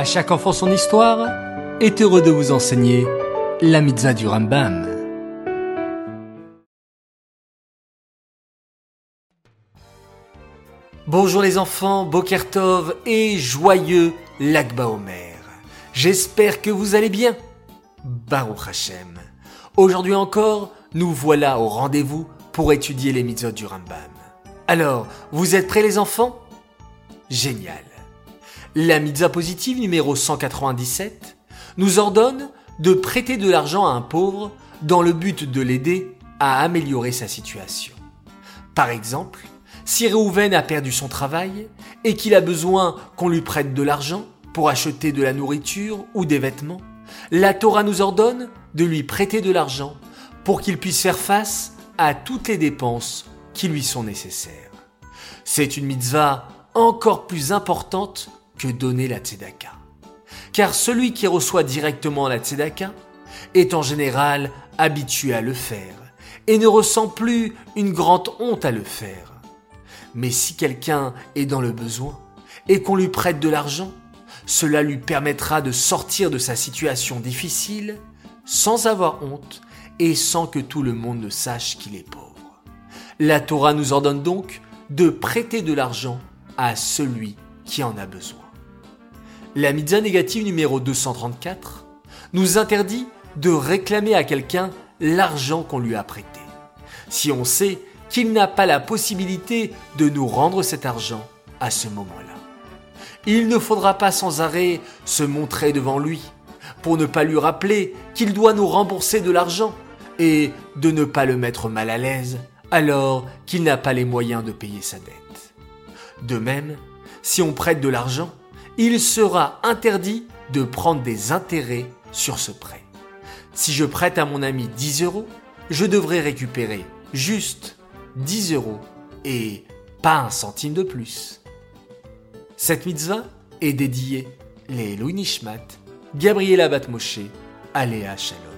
À chaque enfant son histoire est heureux de vous enseigner la mitzvah du Rambam. Bonjour les enfants, Bokertov et joyeux Lagba Omer. J'espère que vous allez bien. Baruch Hashem. Aujourd'hui encore, nous voilà au rendez-vous pour étudier les mitzvot du Rambam. Alors, vous êtes prêts les enfants? Génial. La mitzvah positive numéro 197 nous ordonne de prêter de l'argent à un pauvre dans le but de l'aider à améliorer sa situation. Par exemple, si Réhouven a perdu son travail et qu'il a besoin qu'on lui prête de l'argent pour acheter de la nourriture ou des vêtements, la Torah nous ordonne de lui prêter de l'argent pour qu'il puisse faire face à toutes les dépenses qui lui sont nécessaires. C'est une mitzvah encore plus importante que donner la tzedaka. Car celui qui reçoit directement la tzedaka est en général habitué à le faire et ne ressent plus une grande honte à le faire. Mais si quelqu'un est dans le besoin et qu'on lui prête de l'argent, cela lui permettra de sortir de sa situation difficile sans avoir honte et sans que tout le monde ne sache qu'il est pauvre. La Torah nous ordonne donc de prêter de l'argent à celui qui en a besoin. La mitzvah négative numéro 234 nous interdit de réclamer à quelqu'un l'argent qu'on lui a prêté. Si on sait qu'il n'a pas la possibilité de nous rendre cet argent à ce moment-là. Il ne faudra pas sans arrêt se montrer devant lui pour ne pas lui rappeler qu'il doit nous rembourser de l'argent et de ne pas le mettre mal à l'aise alors qu'il n'a pas les moyens de payer sa dette. De même, si on prête de l'argent, il sera interdit de prendre des intérêts sur ce prêt. Si je prête à mon ami 10 euros, je devrais récupérer juste 10 euros et pas un centime de plus. Cette mitzvah est dédiée les Louis Nishmat, Gabriela Batmoshe, Aléa Shalom.